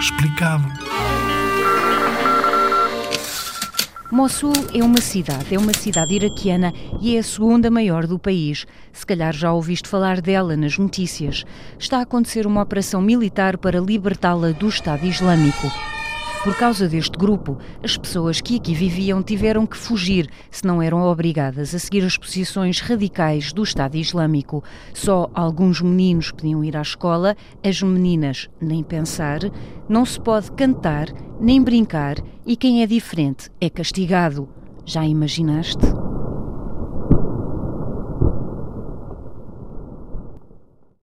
explicado. Mossul é uma cidade, é uma cidade iraquiana e é a segunda maior do país. Se calhar já ouviste falar dela nas notícias. Está a acontecer uma operação militar para libertá-la do Estado Islâmico. Por causa deste grupo, as pessoas que aqui viviam tiveram que fugir, se não eram obrigadas a seguir as posições radicais do Estado Islâmico. Só alguns meninos podiam ir à escola, as meninas nem pensar. Não se pode cantar nem brincar e quem é diferente é castigado. Já imaginaste?